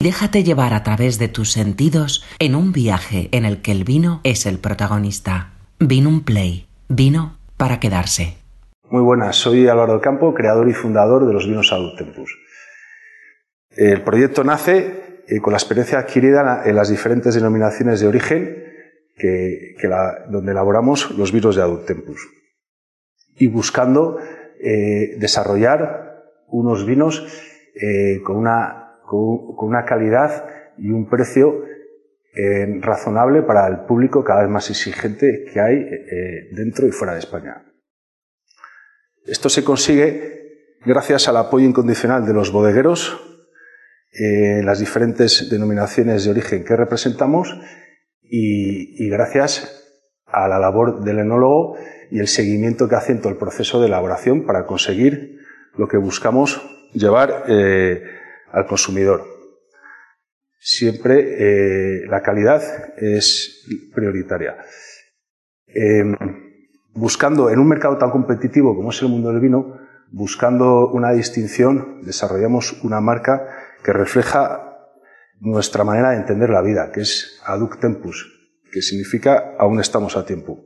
Déjate llevar a través de tus sentidos en un viaje en el que el vino es el protagonista. Vino un Play. Vino para quedarse. Muy buenas, soy Álvaro Campo, creador y fundador de los vinos Adult Tempus. El proyecto nace eh, con la experiencia adquirida en las diferentes denominaciones de origen que, donde elaboramos los vinos de Adult Tempus y buscando eh, desarrollar unos vinos eh, con, una, con, una, calidad y un precio razonable para el público cada vez más exigente que hay dentro y fuera de España. Esto se consigue gracias al apoyo incondicional de los bodegueros, en las diferentes denominaciones de origen que representamos y, gracias a la labor del enólogo y el seguimiento que hace en todo el proceso de elaboración para conseguir lo que buscamos llevar eh, al consumidor. Siempre eh, la calidad es prioritaria. Em, buscando en un mercado tan competitivo como es el mundo del vino, buscando una distinción, desarrollamos una marca que refleja nuestra manera de entender la vida, que es aduc tempus, que significa aún estamos a tiempo.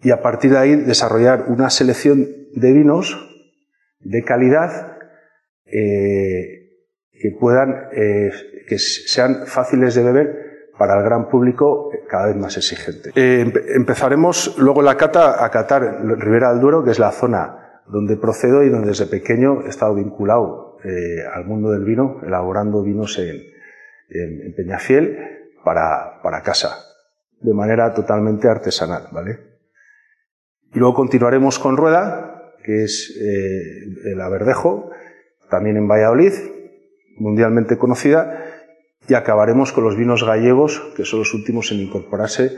Y a partir de ahí desarrollar una selección de vinos de calidad eh, que puedan, eh, que sean fáciles de beber para el gran público cada vez más exigente. Eh, empezaremos luego la cata a catar Ribera del Duero, que es la zona donde procedo y donde desde pequeño he estado vinculado eh, al mundo del vino, elaborando vinos en, en, Peñafiel para, para, casa, de manera totalmente artesanal, ¿vale? Y luego continuaremos con Rueda, que es eh, el Averdejo, también en Valladolid, mundialmente conocida, y acabaremos con los vinos gallegos, que son los últimos en incorporarse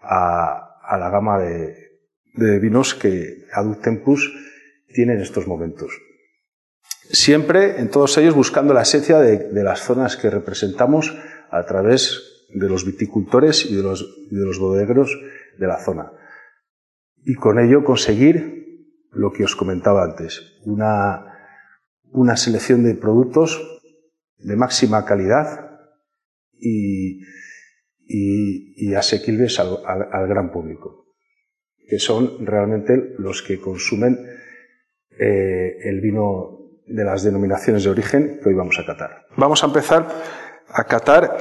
a, la gama de, vinos que Adult Tempus tiene en estos momentos. Siempre, en todos ellos, buscando la esencia de, las zonas que representamos a través de los viticultores y de los, de los bodegueros de la zona. Y con ello conseguir lo que os comentaba antes, una, una selección de productos de máxima calidad, y, y, asequibles al, gran público, que son realmente los que consumen eh, el vino de las denominaciones de origen que hoy vamos a catar. Vamos a empezar a catar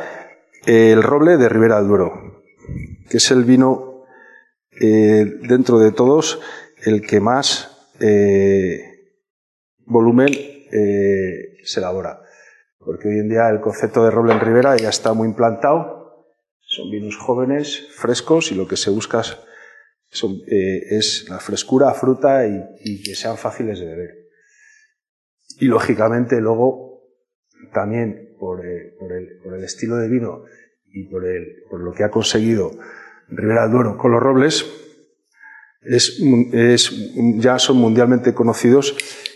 el roble de Ribera del Duero, que es el vino eh, dentro de todos el que más eh, volumen se elabora porque hoy en día el concepto de roble en ribera ya está muy implantado. Son vinos jóvenes, frescos y lo que se busca eh, es la frescura, fruta y, que sean fáciles de beber. Y lógicamente luego también por, eh, el, estilo de vino y por, lo que ha conseguido Ribera del Duero con los robles, ya son mundialmente conocidos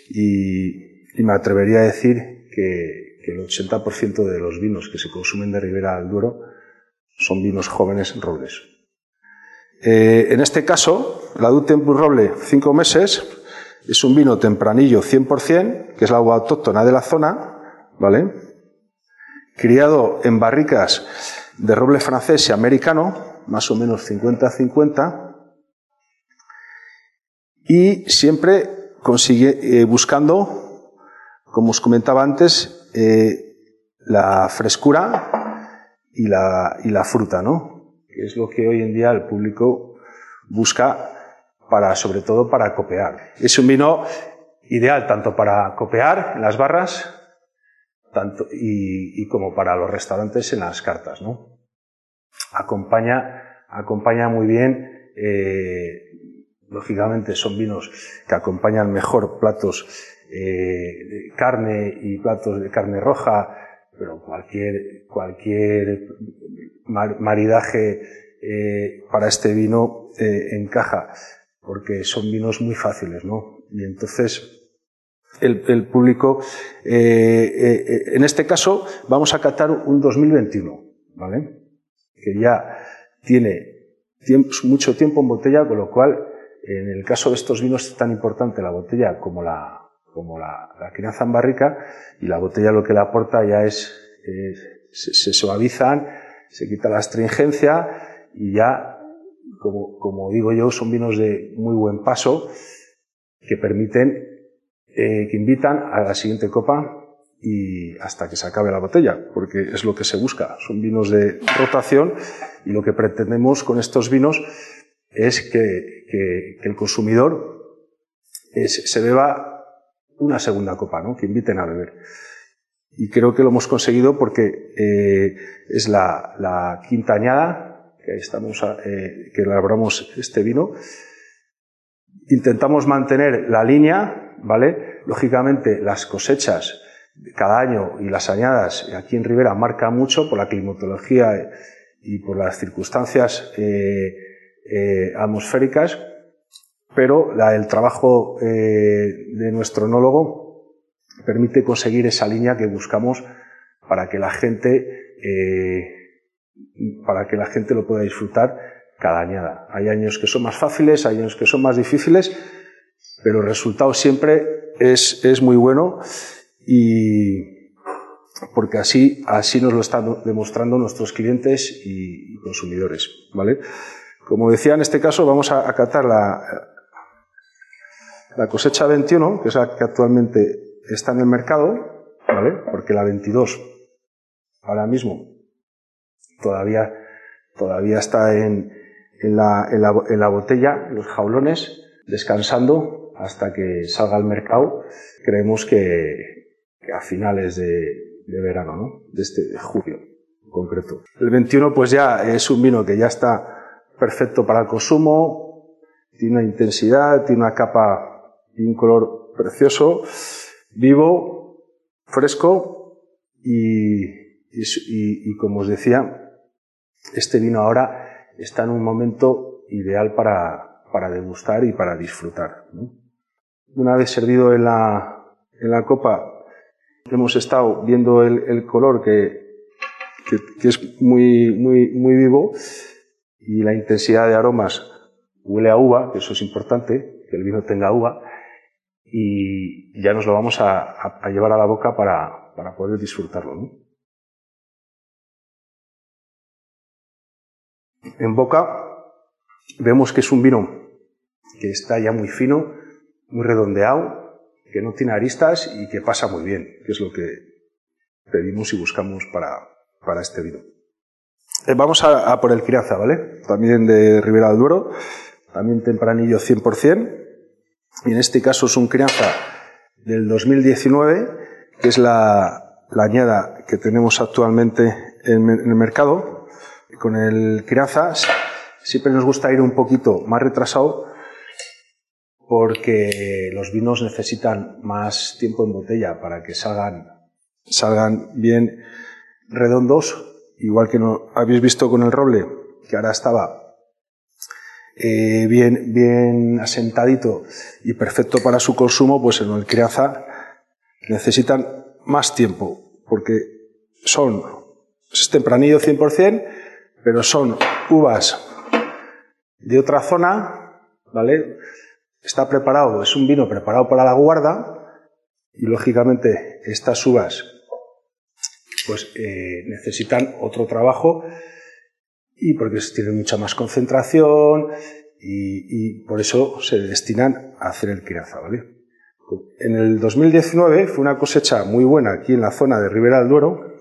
y me atrevería a decir que, el 80% de los vinos que se consumen de Ribera del Duero son vinos jóvenes robles. Eh, en este caso, la Tempus Roble 5 meses es un vino tempranillo 100%, que es la agua autóctona de la zona, ¿vale? Criado en barricas de roble francés y americano, más o menos 50-50, y siempre consigue, eh, buscando, como os comentaba antes, eh, la frescura y la, fruta, ¿no? Que es lo que hoy en día el público busca para, sobre todo para copear. Es un vino ideal tanto para copear en las barras tanto, y, como para los restaurantes en las cartas, ¿no? Acompaña, acompaña muy bien, eh, lógicamente son vinos que acompañan mejor platos eh, carne y platos de carne roja, pero cualquier, cualquier maridaje eh, para este vino eh, encaja, porque son vinos muy fáciles, ¿no? Y entonces el, público, en este caso, vamos a catar un 2021, ¿vale? Que ya tiene mucho tiempo en botella, con lo cual, en el caso de estos vinos es tan importante la botella como la, como la, crianza en barrica, y la botella lo que le aporta ya es, se, suavizan, se quita la astringencia y ya, como, como, digo yo, son vinos de muy buen paso que permiten, eh, que invitan a la siguiente copa y hasta que se acabe la botella, porque es lo que se busca. Son vinos de rotación y lo que pretendemos con estos vinos es que, que, el consumidor se beba una segunda copa, ¿no? que inviten a beber. Y creo que lo hemos conseguido porque eh, es la, la, quinta añada que, estamos eh, que elaboramos este vino. Intentamos mantener la línea, ¿vale? Lógicamente las cosechas cada año y las añadas aquí en Rivera marca mucho por la climatología y por las circunstancias eh, eh, atmosféricas, pero el trabajo eh, de nuestro enólogo permite conseguir esa línea que buscamos para que la gente para que la gente lo pueda disfrutar cada añada. Hay años que son más fáciles, hay años que son más difíciles, pero el resultado siempre es, es muy bueno y porque así, así nos lo están demostrando nuestros clientes y, consumidores. ¿vale? Como decía, en este caso vamos a acatar la, la cosecha 21, que es la que actualmente está en el mercado, porque la 22 ahora mismo todavía, todavía está en, en, la, en la botella, en los jaulones, descansando hasta que salga al mercado. Creemos que, a finales de, verano, ¿no? De este de julio en concreto. El 21 pues ya es un vino que ya está perfecto para el consumo, tiene una intensidad, tiene una capa y un color precioso, vivo, fresco y, como os decía, este vino ahora está en un momento ideal para, para degustar y para disfrutar. Una vez servido en la, en la copa, hemos estado viendo el, color que, es muy, muy, muy vivo y la intensidad de aromas huele a uva, que eso es importante, que el vino tenga uva, y ya nos lo vamos a, llevar a la boca para, poder disfrutarlo. En boca vemos que es un vino que está ya muy fino, muy redondeado, que no tiene aristas y que pasa muy bien, que es lo que pedimos y buscamos para, para este vino. Eh, vamos a, por el crianza, ¿vale? También de Ribera del Duero, también tempranillo 100%, y en este caso es un crianza del 2019, que es la, añada que tenemos actualmente en, en el mercado. Con el crianza siempre nos gusta ir un poquito más retrasado porque los vinos necesitan más tiempo en botella para que salgan, salgan bien redondos, igual que no habéis visto con el roble, que ahora estaba eh, bien, asentadito y perfecto para su consumo, pues en el crianza necesitan más tiempo, porque son, es tempranillo 100%, pero son uvas de otra zona, ¿vale? está preparado, es un vino preparado para la guarda y lógicamente estas uvas pues eh, necesitan otro trabajo y porque tienen mucha más concentración y, por eso se destinan a hacer el crianza. En el 2019 fue una cosecha muy buena aquí en la zona de Ribera del Duero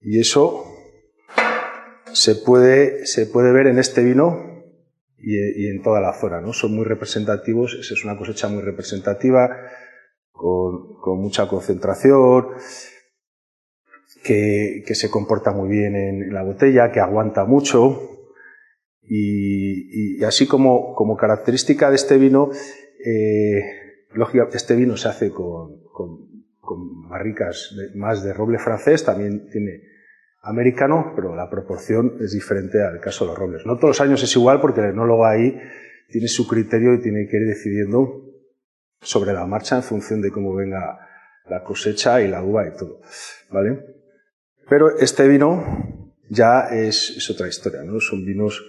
y eso se puede, se puede ver en este vino y, en toda la zona, ¿no? Son muy representativos, es una cosecha muy representativa, con mucha concentración, que, que, se comporta muy bien en, la botella, que aguanta mucho. Y, y, así como, como, característica de este vino, eh, lógicamente este vino se hace con, con, con barricas más de roble francés, también tiene americano, pero la proporción es diferente al caso de los robles. No todos los años es igual porque el enólogo ahí tiene su criterio y tiene que ir decidiendo sobre la marcha en función de cómo venga la cosecha y la uva y todo. ¿Vale? Pero este vino ya es, otra historia, ¿no? Son vinos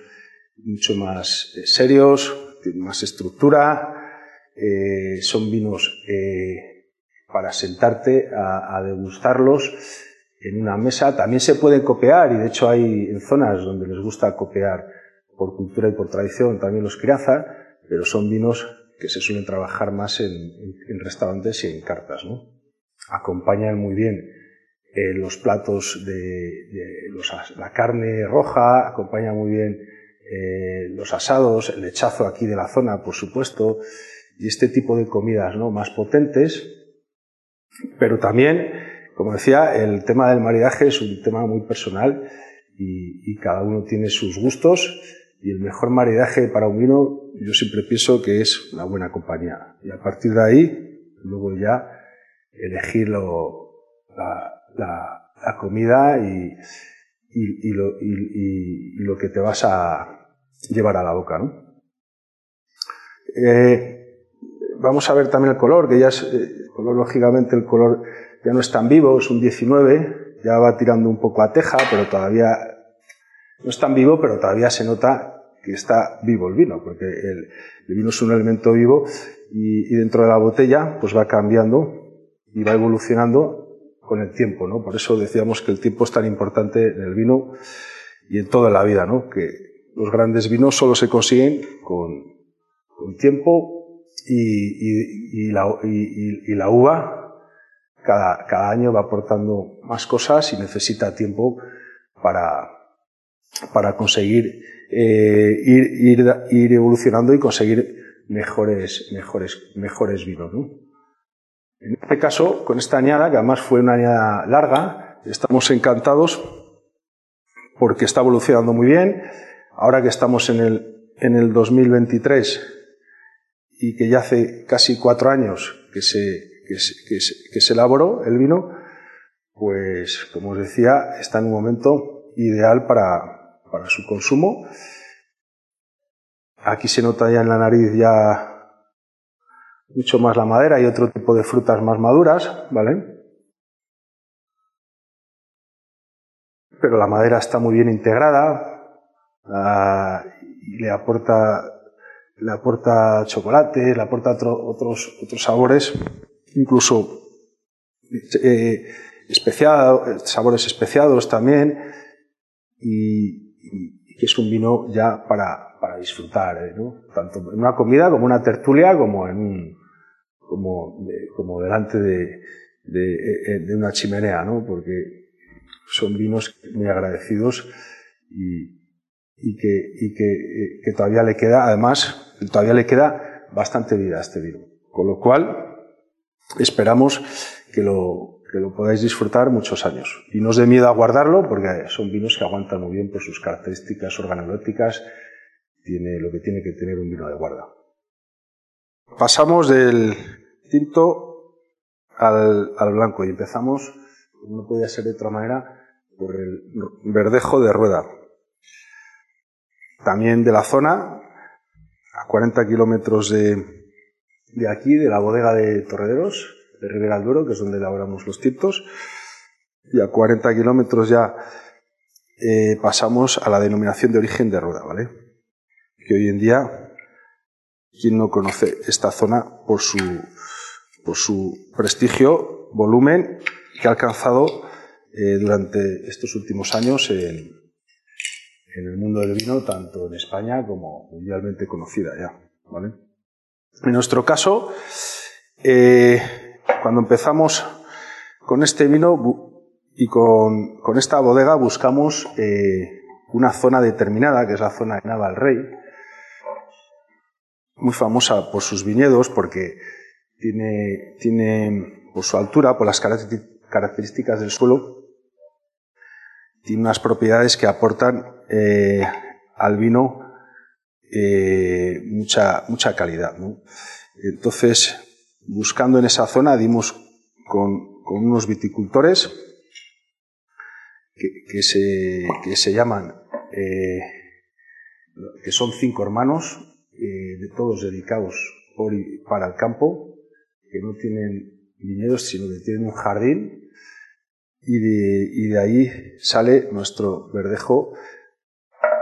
mucho más eh, serios, tienen más estructura, eh, son vinos eh, para sentarte a, degustarlos en una mesa. También se pueden copiar y de hecho hay en zonas donde les gusta copiar por cultura y por tradición también los crianza, pero son vinos que se suelen trabajar más en, restaurantes y en cartas. ¿no? Acompañan muy bien eh, los platos de, la carne roja, acompaña muy bien eh, los asados, el lechazo aquí de la zona, por supuesto, y este tipo de comidas ¿no? más potentes, pero también, como decía, el tema del maridaje es un tema muy personal y, y cada uno tiene sus gustos. Y el mejor maridaje para un vino yo siempre pienso que es una buena compañía. Y a partir de ahí luego ya elegir lo, la, la, comida y, lo, que te vas a llevar a la boca. ¿no? Eh, vamos a ver también el color, que ya es, eh, lógicamente el color ya no es tan vivo, es un 19, ya va tirando un poco a teja, pero todavía no es tan vivo, pero todavía se nota que está vivo el vino, porque el, el vino es un elemento vivo y, y, dentro de la botella pues va cambiando y va evolucionando con el tiempo, ¿no? Por eso decíamos que el tiempo es tan importante en el vino y en toda la vida, ¿no? Que los grandes vinos solo se consiguen con, tiempo y, la, uva cada, año va aportando más cosas y necesita tiempo para, conseguir eh, ir, ir, ir, evolucionando y conseguir mejores, mejores, mejores vinos, ¿no? En este caso, con esta añada, que además fue una añada larga, estamos encantados porque está evolucionando muy bien. Ahora que estamos en el, en el 2023 y que ya hace casi cuatro años que se, que se, que se, elaboró el vino, pues como os decía, está en un momento ideal para, para su consumo. Aquí se nota ya en la nariz ya mucho más la madera y otro tipo de frutas más maduras, ¿vale? Pero la madera está muy bien integrada y le aporta, le aporta chocolate, le aporta otros, otros sabores, incluso eh, sabores especiados también, es un vino ya para, para disfrutar, ¿eh? ¿no? tanto en una comida como una tertulia, como en un, como, como delante de, de, eh, de, una chimenea, ¿no? Porque son vinos muy agradecidos y, y, que, y que, eh, que, todavía le queda, además, todavía le queda bastante vida a este vino. Con lo cual, esperamos que lo, que lo podáis disfrutar muchos años. Y no os dé miedo a guardarlo, porque son vinos que aguantan muy bien por sus características organolépticas, tiene lo que tiene que tener un vino de guarda. Pasamos del tinto al, al blanco y empezamos, no podía ser de otra manera, por el verdejo de rueda. También de la zona, a 40 kilómetros de, de aquí, de la bodega de Torrederos, de Ribera del Duero, que es donde elaboramos los tintos, y a 40 kilómetros ya eh, pasamos a la denominación de origen de rueda, ¿vale? Que hoy en día ¿Quién no conoce esta zona por su, por su prestigio, volumen que ha alcanzado eh, durante estos últimos años en, en, el mundo del vino, tanto en España como mundialmente conocida ya. ¿vale? En nuestro caso, eh, cuando empezamos con este vino y con, con esta bodega, buscamos eh, una zona determinada, que es la zona de Naval Rey, muy famosa por sus viñedos porque tiene, tiene por su altura, por las características del suelo, tiene unas propiedades que aportan eh, al vino eh, mucha, mucha calidad. Entonces, buscando en esa zona, dimos con, unos viticultores que, se, que se llaman, eh, que son cinco hermanos, eh, de todos dedicados para el campo, que no tienen viñedos, sino que tienen un jardín, y de, y de ahí sale nuestro verdejo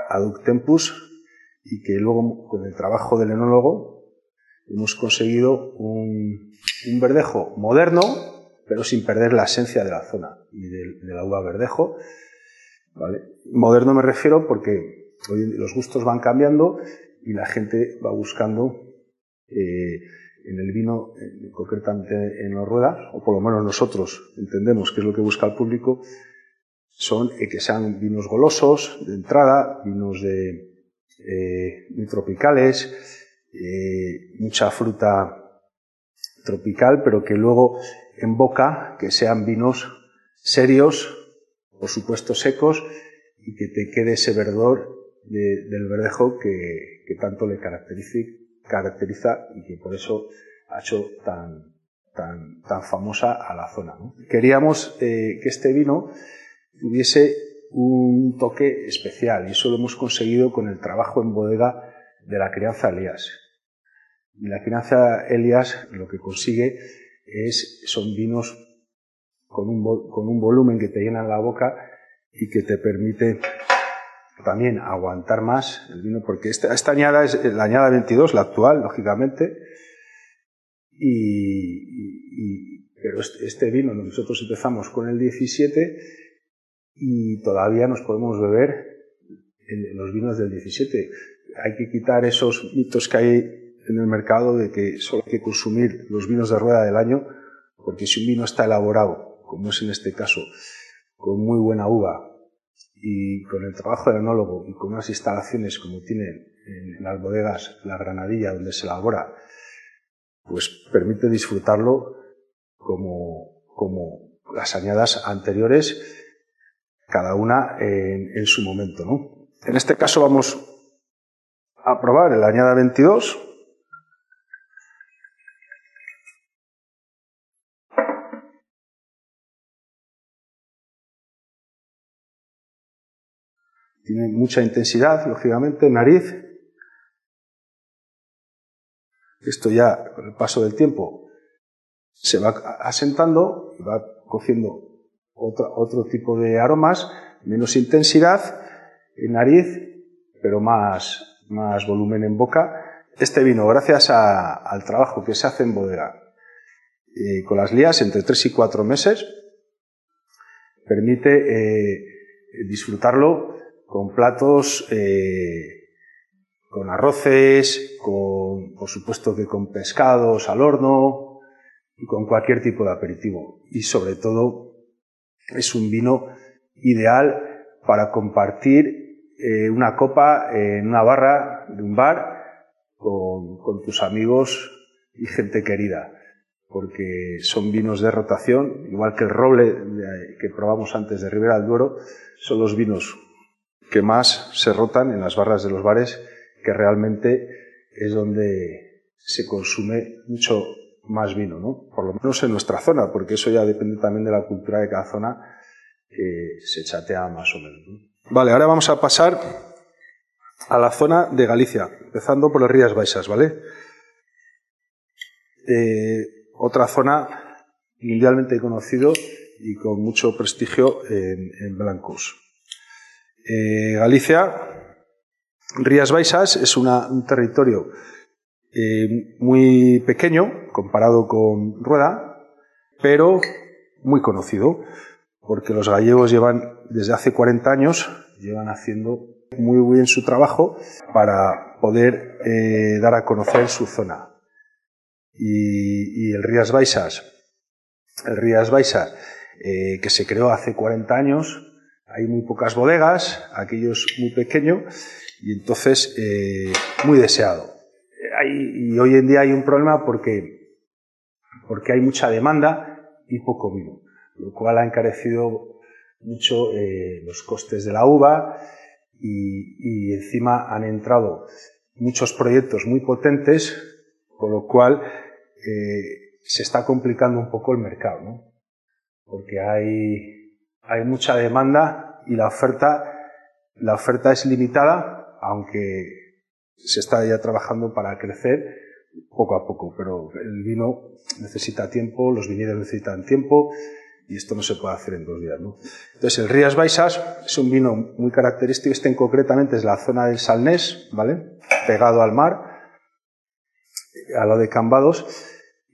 Aductempus, y que luego con el trabajo del enólogo hemos conseguido un, verdejo moderno, pero sin perder la esencia de la zona y de, la uva verdejo. Moderno me refiero porque hoy los gustos van cambiando y la gente va buscando eh, en el vino, concretamente en la rueda, o por lo menos nosotros entendemos que es lo que busca el público, son eh, que sean vinos golosos de entrada, vinos de, eh, tropicales, eh, mucha fruta tropical, pero que luego en boca que sean vinos serios, por supuesto secos, y que te quede ese verdor del verdejo que, tanto le caracteriza y que por eso ha hecho tan, famosa a la zona. Queríamos que este vino tuviese un toque especial y eso lo hemos conseguido con el trabajo en bodega de la crianza Elías. La crianza Elías lo que consigue es, son vinos con un, con un volumen que te llenan la boca y que te permite también aguantar más el vino, porque esta, esta añada es la añada 22, la actual, lógicamente, y, pero este, este, vino, nosotros empezamos con el 17 y todavía nos podemos beber los vinos del 17. Hay que quitar esos mitos que hay en el mercado de que solo hay que consumir los vinos de rueda del año, porque si un vino está elaborado, como es en este caso, con muy buena uva y con el trabajo del enólogo y con unas instalaciones como tienen en las bodegas La Granadilla donde se elabora, pues permite disfrutarlo como, como las añadas anteriores cada una en, su momento. ¿no? En este caso vamos a probar el añada 22. Tiene mucha intensidad, lógicamente, nariz. Esto ya, con el paso del tiempo, se va asentando y va cogiendo otro, tipo de aromas, menos intensidad en nariz, pero más, más volumen en boca. Este vino, gracias al trabajo que se hace en bodega eh, con las lías entre 3 y 4 meses, permite eh, disfrutarlo con platos, eh, con arroces, con, por supuesto que con pescados al horno y con cualquier tipo de aperitivo. Y sobre todo es un vino ideal para compartir eh, una copa en una barra de un bar con, tus amigos y gente querida, porque son vinos de rotación, igual que el roble que probamos antes de Ribera del Duero, son los vinos que más se rotan en las barras de los bares, que realmente es donde se consume mucho más vino, ¿no? Por lo menos en nuestra zona, porque eso ya depende también de la cultura de cada zona, que se chatea más o menos. Vale, ahora vamos a pasar a la zona de Galicia, empezando por las Rías Baixas, ¿vale? Eh, otra zona mundialmente conocido y con mucho prestigio en, blancos. Eh, Galicia, Rías Baixas, es un territorio eh, muy pequeño comparado con Rueda, pero muy conocido, porque los gallegos llevan desde hace 40 años, llevan haciendo muy bien su trabajo para poder eh, dar a conocer su zona. Y, el Rías Baixas, el Rías Baixas, eh, que se creó hace 40 años, hay muy pocas bodegas, aquello es muy pequeño y entonces muy deseado y hoy en día hay un problema porque, porque hay mucha demanda y poco vino, lo cual ha encarecido mucho eh, los costes de la uva y, encima han entrado muchos proyectos muy potentes, con lo cual eh, se está complicando un poco el mercado, ¿no? porque hay, hay mucha demanda y la oferta, la oferta es limitada, aunque se está ya trabajando para crecer poco a poco, pero el vino necesita tiempo, los viñedos necesitan tiempo y esto no se puede hacer en dos días. ¿no? Entonces, el Rías Baixas es un vino muy característico, este concretamente es la zona del Salnés, ¿vale? pegado al mar. a lo de Cambados,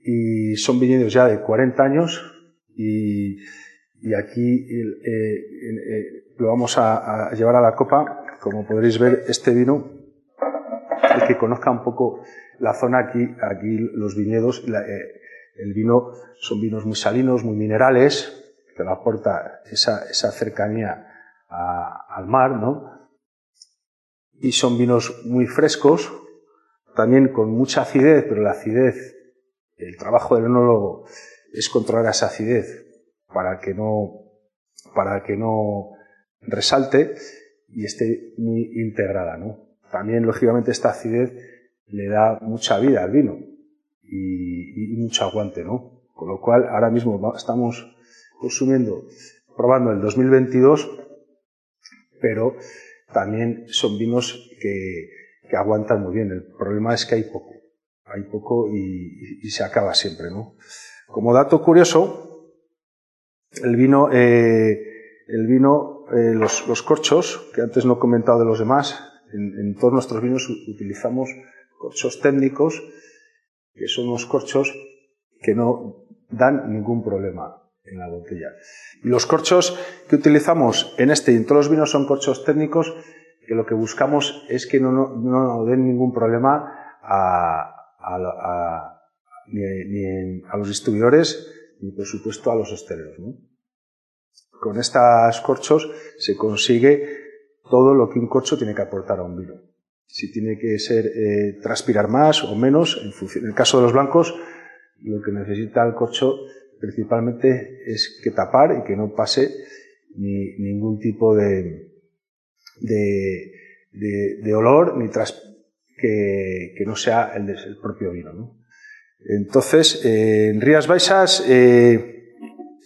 y son viñedos ya de 40 años y, aquí eh, eh, lo vamos a, llevar a la copa. Como podréis ver, este vino, el que conozca un poco la zona aquí, aquí los viñedos, eh, el vino son vinos muy salinos, muy minerales, que le aporta esa, esa cercanía al mar, ¿no? Y son vinos muy frescos, también con mucha acidez, pero la acidez, el trabajo del enólogo es controlar esa acidez para que no, para que no resalte y esté muy integrada, ¿no? También, lógicamente, esta acidez le da mucha vida al vino y, y mucho aguante, ¿no? Con lo cual, ahora mismo estamos consumiendo, probando el 2022, pero también son vinos que, que aguantan muy bien. El problema es que hay poco, hay poco y, se acaba siempre, ¿no? Como dato curioso, el vino, eh, el vino, eh, los, los, corchos, que antes no he comentado de los demás, en, todos nuestros vinos utilizamos corchos técnicos, que son unos corchos que no dan ningún problema en la botella. Y los corchos que utilizamos en este y en todos los vinos son corchos técnicos que lo que buscamos es que no, no, den ningún problema a, ni, a los distribuidores ni por supuesto a los hosteleros. Con estos corchos se consigue todo lo que un corcho tiene que aportar a un vino. Si tiene que ser eh, transpirar más o menos, en, función, en el caso de los blancos, lo que necesita el corcho principalmente es que tapar y que no pase ni, ningún tipo de, de, olor ni tras, que, no sea el, del propio vino. Entonces, eh, en Rías Baixas eh,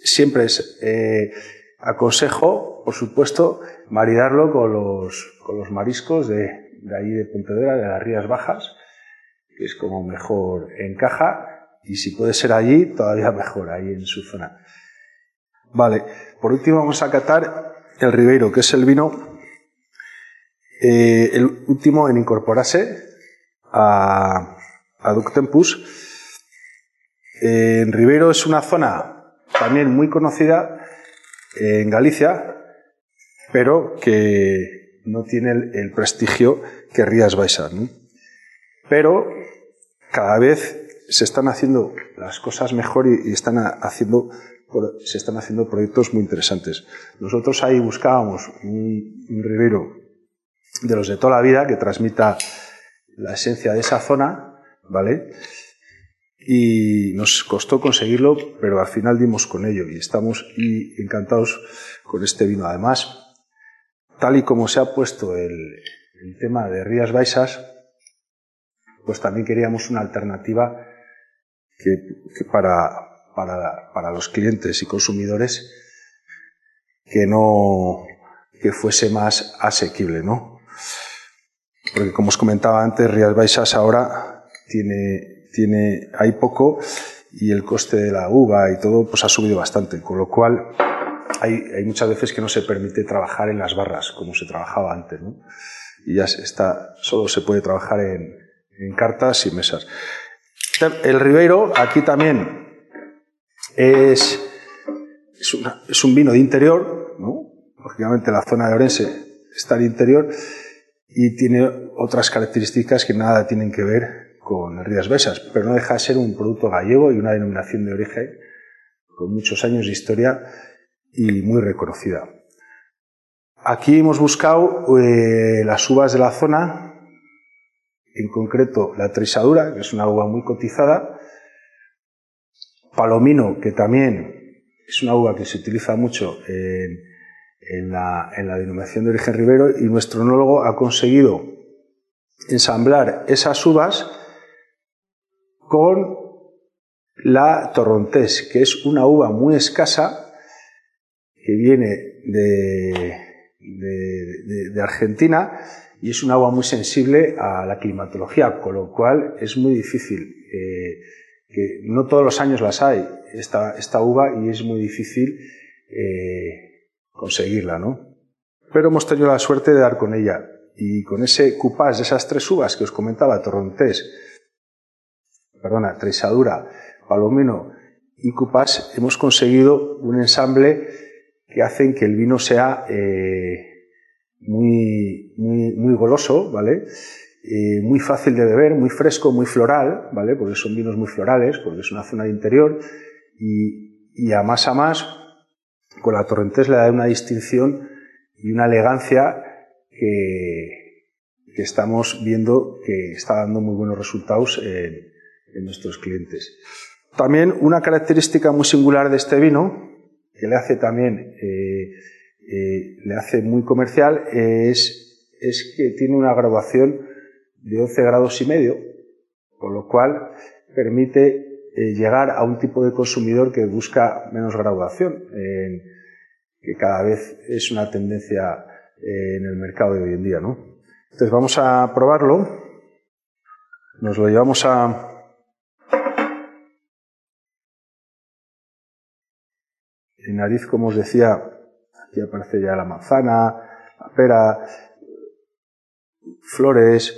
siempre es, eh, aconsejo, por supuesto, maridarlo con los, con los mariscos de, de ahí de Pontevedra, de las Rías Bajas, que es como mejor encaja y si puede ser allí, todavía mejor, ahí en su zona. Vale, por último vamos a catar el Ribeiro, que es el vino, el último en incorporarse a, a Ductempus. Eh, en Ribeiro es una zona también muy conocida en Galicia, pero que no tiene el, prestigio que Rías Baixas. Pero cada vez se están haciendo las cosas mejor y, están haciendo, se están haciendo proyectos muy interesantes. Nosotros ahí buscábamos un, ribero de los de toda la vida que transmita la esencia de esa zona, ¿vale? Y nos costó conseguirlo, pero al final dimos con ello y estamos encantados con este vino. Además, tal y como se ha puesto el, el tema de Rías Baixas, pues también queríamos una alternativa que, para, para, para, los clientes y consumidores que no que fuese más asequible, ¿no? Porque como os comentaba antes, Rías Baixas ahora tiene, tiene, hay poco y el coste de la uva y todo pues ha subido bastante, con lo cual hay, hay muchas veces que no se permite trabajar en las barras como se trabajaba antes, ¿no? Y ya está, solo se puede trabajar en, en cartas y mesas. El Ribeiro, aquí también es, es, un vino de interior, ¿no? lógicamente la zona de Orense está al interior y tiene otras características que nada tienen que ver con Rías Besas, pero no deja de ser un producto gallego y una denominación de origen con muchos años de historia y muy reconocida. Aquí hemos buscado eh, las uvas de la zona en concreto la trisadura, que es una uva muy cotizada, palomino, que también es una uva que se utiliza mucho en, la, denominación de origen ribero, y nuestro enólogo ha conseguido ensamblar esas uvas con la torrontés, que es una uva muy escasa que viene de, Argentina y es un agua muy sensible a la climatología, con lo cual es muy difícil, eh, que no todos los años las hay, esta, esta uva, y es muy difícil eh, conseguirla, ¿no? Pero hemos tenido la suerte de dar con ella, y con ese cupás de esas tres uvas que os comentaba, Torrontés, perdona, Treisadura, Palomino y Cupas, hemos conseguido un ensamble que hacen que el vino sea eh, muy, muy, goloso, ¿vale? Eh, muy fácil de beber, muy fresco, muy floral, ¿vale? Porque son vinos muy florales, porque es una zona de interior y, a más a más, con la Torrentes le da una distinción y una elegancia que, estamos viendo que está dando muy buenos resultados en nuestros clientes. También una característica muy singular de este vino, que le hace también, eh, eh, le hace muy comercial, es, es que tiene una graduación de 11 grados y medio, con lo cual permite eh, llegar a un tipo de consumidor que busca menos graduación, que cada vez es una tendencia en el mercado de hoy en día. ¿no? Entonces vamos a probarlo, nos lo llevamos a, En nariz, como os decía, aquí aparece ya la manzana, la pera, flores.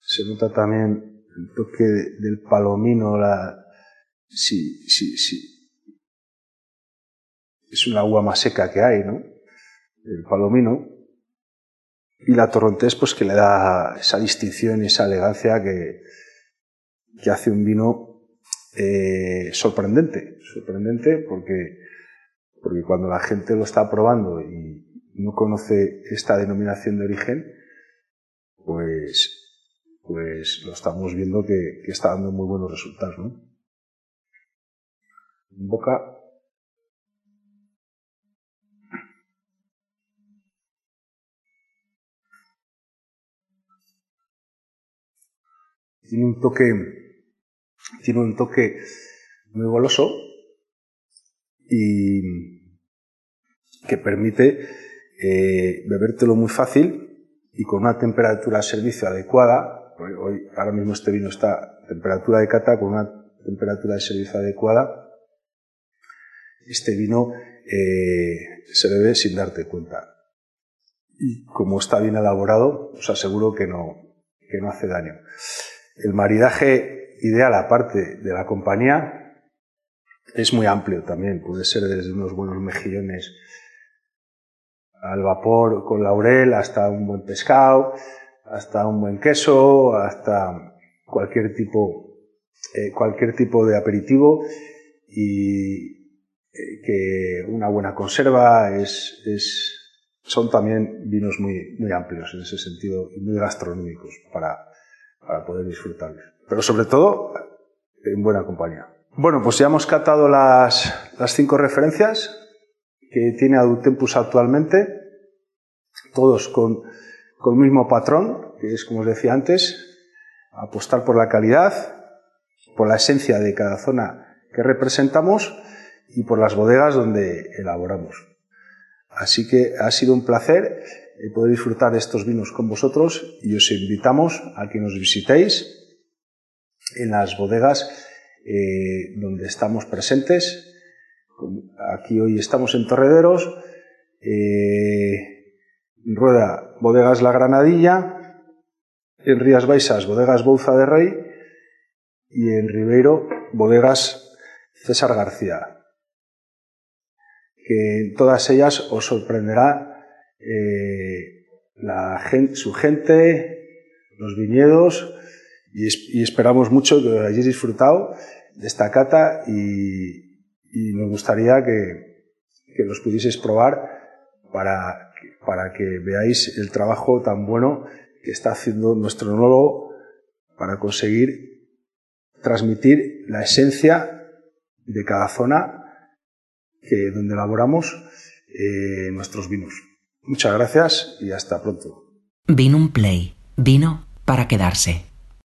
Se nota también el toque del palomino, la, sí, sí, sí. Es una agua más seca que hay, ¿no? El palomino y la torrontés pues que le da esa distinción y esa elegancia que, que hace un vino eh, sorprendente, sorprendente porque, porque cuando la gente lo está probando y no conoce esta denominación de origen, pues, pues lo estamos viendo que, que está dando muy buenos resultados. ¿no? Boca tiene un toque, tiene un toque muy goloso y que permite eh, bebértelo muy fácil y con una temperatura de servicio adecuada. Hoy, ahora mismo este vino está a temperatura de cata con una temperatura de servicio adecuada. Este vino eh, se bebe sin darte cuenta. Y como está bien elaborado, os aseguro que no, que no hace daño. El maridaje ideal, aparte de la compañía, es muy amplio también. Puede ser desde unos buenos mejillones al vapor con laurel hasta un buen pescado, hasta un buen queso, hasta cualquier tipo, eh, cualquier tipo de aperitivo y eh, que una buena conserva es, es, son también vinos muy, muy amplios en ese sentido muy gastronómicos para, para poder disfrutarlos. Pero sobre todo en buena compañía. Bueno, pues ya hemos catado las, cinco referencias que tiene Adutempus actualmente, todos con, con el mismo patrón, que es como os decía antes, apostar por la calidad, por la esencia de cada zona que representamos y por las bodegas donde elaboramos. Así que ha sido un placer poder disfrutar de estos vinos con vosotros y os invitamos a que nos visitéis en las bodegas eh, donde estamos presentes. Aquí hoy estamos en Torrederos, eh, Rueda, Bodegas La Granadilla, en Rías Baixas, Bodegas Bouza de Rey y en Ribeiro, Bodegas César García. Que en todas ellas os sorprenderá eh, su gente, los viñedos, y, esperamos mucho que hayáis disfrutado de esta cata y, nos gustaría que, que, los pudieseis probar para, para que veáis el trabajo tan bueno que está haciendo nuestro enólogo para conseguir transmitir la esencia de cada zona que, donde elaboramos eh, nuestros vinos. Muchas gracias y hasta pronto. Vino un play. Vino para quedarse.